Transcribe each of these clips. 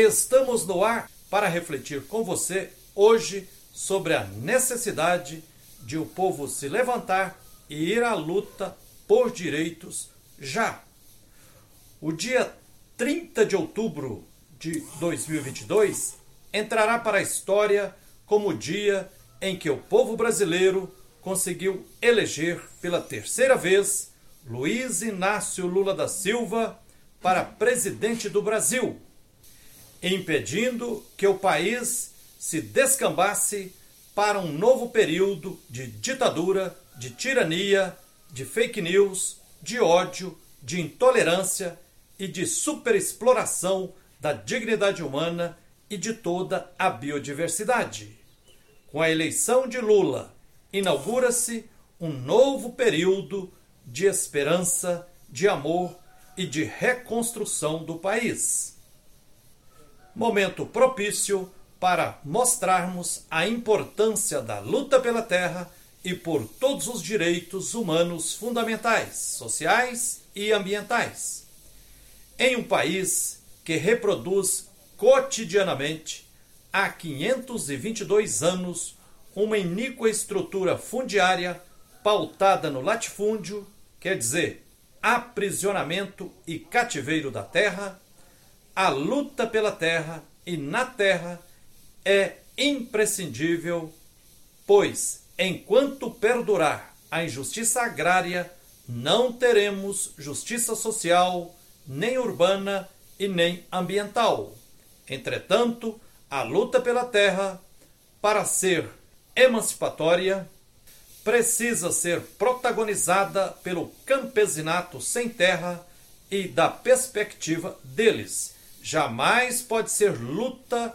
Estamos no ar para refletir com você hoje sobre a necessidade de o povo se levantar e ir à luta por direitos já. O dia 30 de outubro de 2022 entrará para a história como o dia em que o povo brasileiro conseguiu eleger pela terceira vez Luiz Inácio Lula da Silva para presidente do Brasil, impedindo que o país se descambasse para um novo período de ditadura, de tirania, de fake news, de ódio, de intolerância e de superexploração da dignidade humana e de toda a biodiversidade. Com a eleição de Lula, inaugura-se um novo período de esperança, de amor e de reconstrução do país. Momento propício para mostrarmos a importância da luta pela terra e por todos os direitos humanos fundamentais, sociais e ambientais. Em um país que reproduz cotidianamente, há 522 anos, uma iníqua estrutura fundiária pautada no latifúndio, quer dizer, aprisionamento e cativeiro da terra, a luta pela terra e na terra é imprescindível, pois enquanto perdurar a injustiça agrária, não teremos justiça social, nem urbana e nem ambiental. Entretanto, a luta pela terra, para ser emancipatória, precisa ser protagonizada pelo campesinato sem terra e da perspectiva deles. Jamais pode ser luta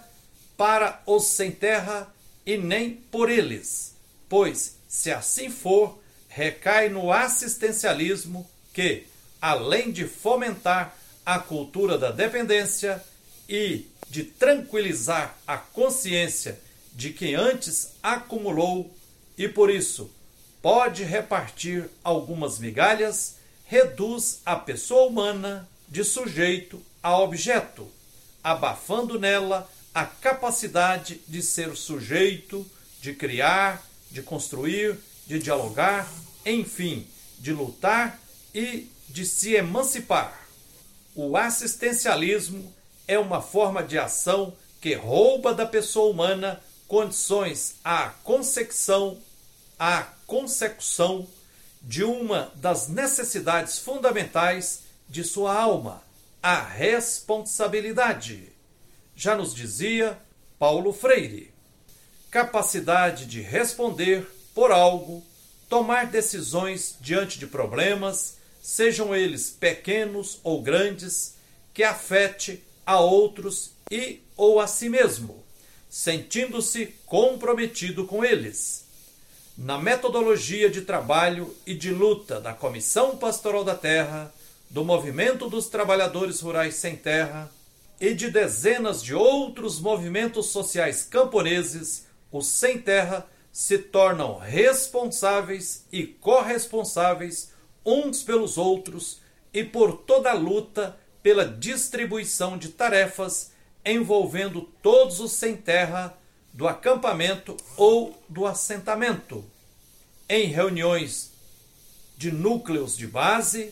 para os sem terra e nem por eles, pois, se assim for, recai no assistencialismo que, além de fomentar a cultura da dependência e de tranquilizar a consciência de quem antes acumulou e por isso pode repartir algumas migalhas, reduz a pessoa humana de sujeito a objeto, abafando nela a capacidade de ser sujeito, de criar, de construir, de dialogar, enfim, de lutar e de se emancipar. O assistencialismo é uma forma de ação que rouba da pessoa humana condições à consecução, à consecução de uma das necessidades fundamentais de sua alma, a responsabilidade. Já nos dizia Paulo Freire: capacidade de responder por algo, tomar decisões diante de problemas, sejam eles pequenos ou grandes, que afete a outros e ou a si mesmo, sentindo-se comprometido com eles. Na metodologia de trabalho e de luta da Comissão Pastoral da Terra, do Movimento dos Trabalhadores Rurais Sem Terra e de dezenas de outros movimentos sociais camponeses, os sem terra se tornam responsáveis e corresponsáveis uns pelos outros e por toda a luta pela distribuição de tarefas envolvendo todos os sem terra do acampamento ou do assentamento, em reuniões de núcleos de base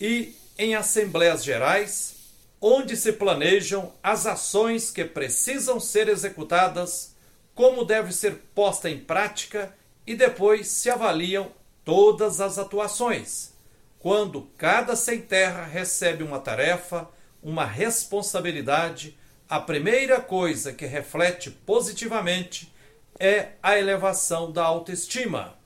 e em assembleias gerais, onde se planejam as ações que precisam ser executadas, como deve ser posta em prática e depois se avaliam todas as atuações. Quando cada sem terra recebe uma tarefa, uma responsabilidade, a primeira coisa que reflete positivamente é a elevação da autoestima.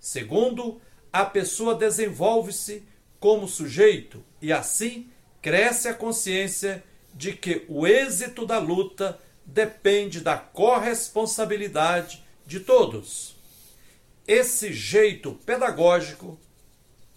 Segundo, a pessoa desenvolve-se como sujeito e assim cresce a consciência de que o êxito da luta depende da corresponsabilidade de todos. Esse jeito pedagógico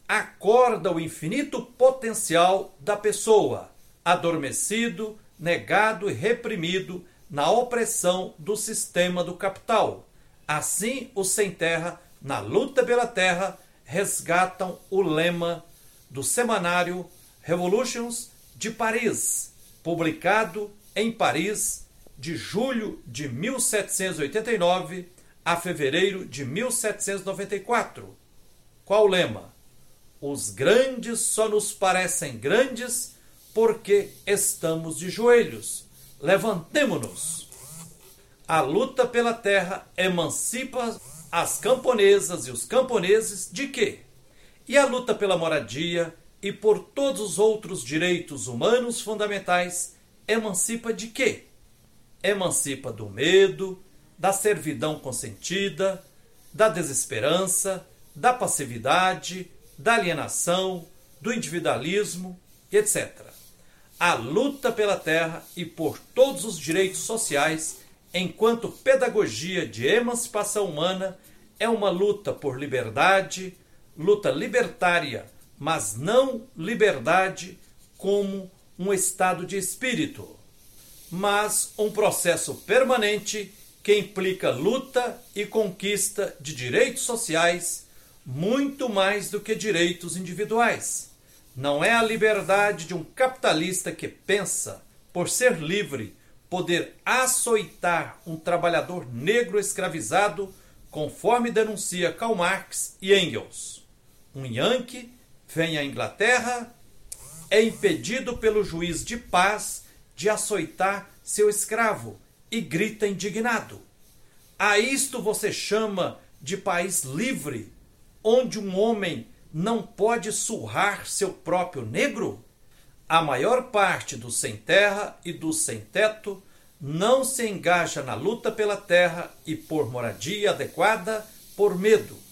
acorda o infinito potencial da pessoa, adormecido, negado e reprimido na opressão do sistema do capital. Assim, os sem terra, na luta pela terra, resgatam o lema do semanário Revolutions de Paris, publicado em Paris, de julho de 1789 a fevereiro de 1794. Qual o lema? Os grandes só nos parecem grandes porque estamos de joelhos. Levantemo-nos. A luta pela terra emancipa as camponesas e os camponeses de quê? E a luta pela moradia e por todos os outros direitos humanos fundamentais emancipa de quê? Emancipa do medo, da servidão consentida, da desesperança, da passividade, da alienação, do individualismo, etc. A luta pela terra e por todos os direitos sociais, enquanto pedagogia de emancipação humana, é uma luta por liberdade, luta libertária, mas não liberdade como um estado de espírito, mas um processo permanente que implica luta e conquista de direitos sociais muito mais do que direitos individuais. Não é a liberdade de um capitalista que pensa, por ser livre, poder açoitar um trabalhador negro escravizado, conforme denuncia Karl Marx e Engels. Um Yankee vem à Inglaterra, é impedido pelo juiz de paz de açoitar seu escravo e grita indignado. A isto você chama de país livre, onde um homem não pode surrar seu próprio negro? A maior parte dos sem terra e dos sem teto não se engaja na luta pela terra e por moradia adequada por medo.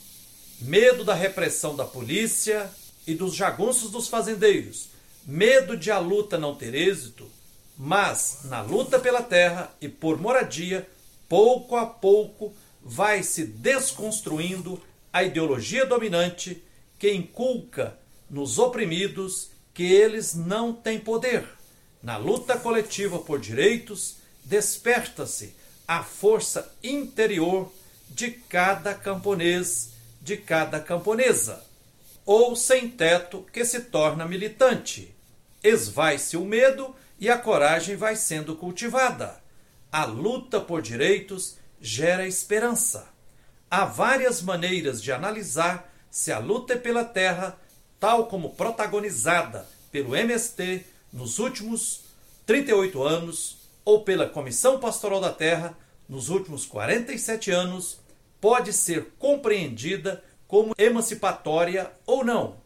Medo da repressão da polícia e dos jagunços dos fazendeiros, medo de a luta não ter êxito, mas na luta pela terra e por moradia, pouco a pouco vai se desconstruindo a ideologia dominante que inculca nos oprimidos que eles não têm poder. Na luta coletiva por direitos, desperta-se a força interior de cada camponês, de cada camponesa, ou sem teto que se torna militante. Esvai-se o medo e a coragem vai sendo cultivada. A luta por direitos gera esperança. Há várias maneiras de analisar se a luta é pela terra, tal como protagonizada pelo MST nos últimos 38 anos, ou pela Comissão Pastoral da Terra nos últimos 47 anos, pode ser compreendida como emancipatória ou não.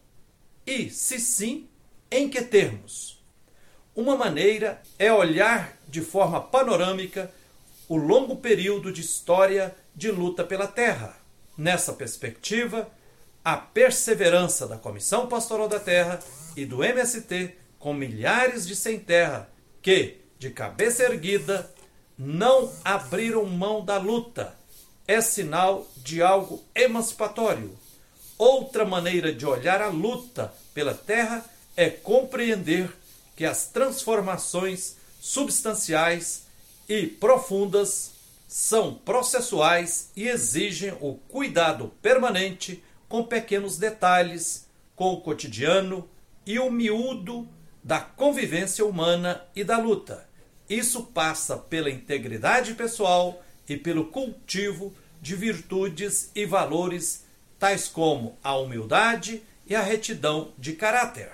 E, se sim, em que termos? Uma maneira é olhar de forma panorâmica o longo período de história de luta pela terra. Nessa perspectiva, a perseverança da Comissão Pastoral da Terra e do MST, com milhares de sem terra que, de cabeça erguida, não abriram mão da luta, é sinal de algo emancipatório. Outra maneira de olhar a luta pela terra é compreender que as transformações substanciais e profundas são processuais e exigem o cuidado permanente com pequenos detalhes, com o cotidiano e o miúdo da convivência humana e da luta. Isso passa pela integridade pessoal e pelo cultivo de virtudes e valores tais como a humildade e a retidão de caráter.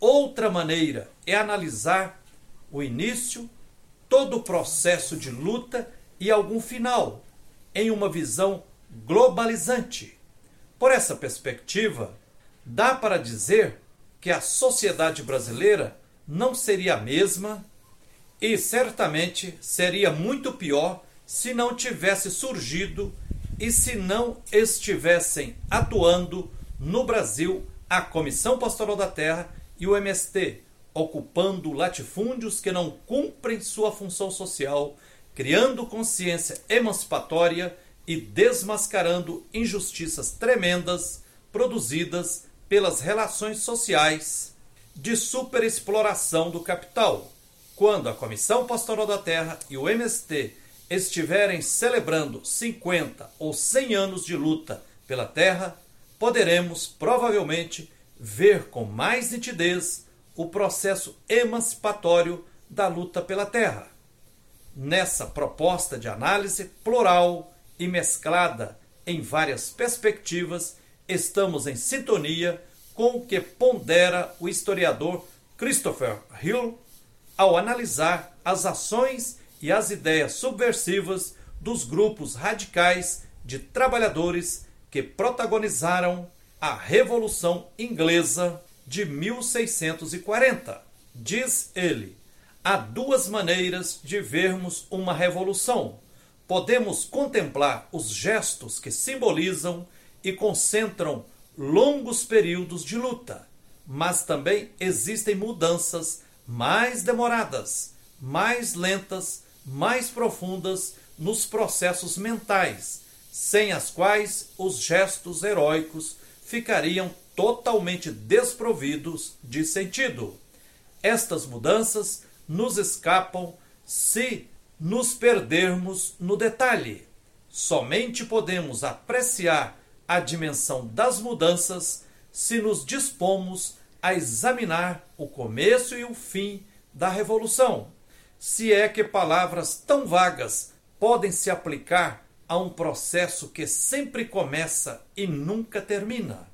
Outra maneira é analisar o início, todo o processo de luta e algum final, em uma visão globalizante. Por essa perspectiva, dá para dizer que a sociedade brasileira não seria a mesma e certamente seria muito pior se não tivesse surgido e se não estivessem atuando no Brasil a Comissão Pastoral da Terra e o MST, ocupando latifúndios que não cumprem sua função social, criando consciência emancipatória e desmascarando injustiças tremendas produzidas pelas relações sociais de superexploração do capital. Quando a Comissão Pastoral da Terra e o MST estiverem celebrando 50 ou 100 anos de luta pela terra, poderemos provavelmente ver com mais nitidez o processo emancipatório da luta pela terra. Nessa proposta de análise plural e mesclada em várias perspectivas, estamos em sintonia com o que pondera o historiador Christopher Hill ao analisar as ações e as ideias subversivas dos grupos radicais de trabalhadores que protagonizaram a Revolução Inglesa de 1640. Diz ele: há duas maneiras de vermos uma revolução. Podemos contemplar os gestos que simbolizam e concentram longos períodos de luta, mas também existem mudanças mais demoradas, mais lentas, mais profundas nos processos mentais, sem as quais os gestos heróicos ficariam totalmente desprovidos de sentido. Estas mudanças nos escapam se nos perdermos no detalhe. Somente podemos apreciar a dimensão das mudanças se nos dispomos a examinar o começo e o fim da revolução. Se é que palavras tão vagas podem se aplicar a um processo que sempre começa e nunca termina.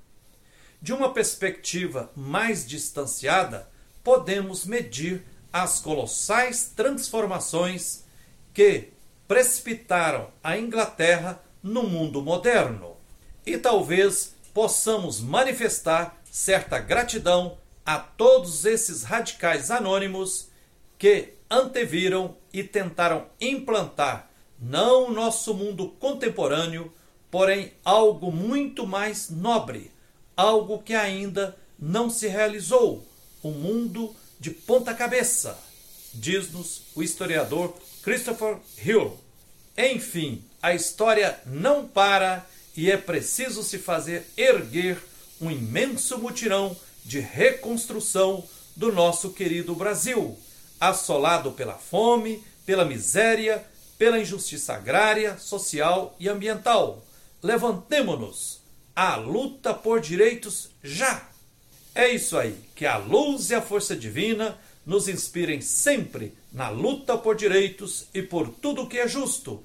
De uma perspectiva mais distanciada, podemos medir as colossais transformações que precipitaram a Inglaterra no mundo moderno. E talvez possamos manifestar certa gratidão a todos esses radicais anônimos que anteviram e tentaram implantar não o nosso mundo contemporâneo, porém algo muito mais nobre, algo que ainda não se realizou, um mundo de ponta cabeça, diz-nos o historiador Christopher Hill. Enfim, a história não para e é preciso se fazer erguer um imenso mutirão de reconstrução do nosso querido Brasil, assolado pela fome, pela miséria, pela injustiça agrária, social e ambiental. Levantemo-nos à luta por direitos já! É isso aí, que a luz e a força divina nos inspirem sempre na luta por direitos e por tudo que é justo,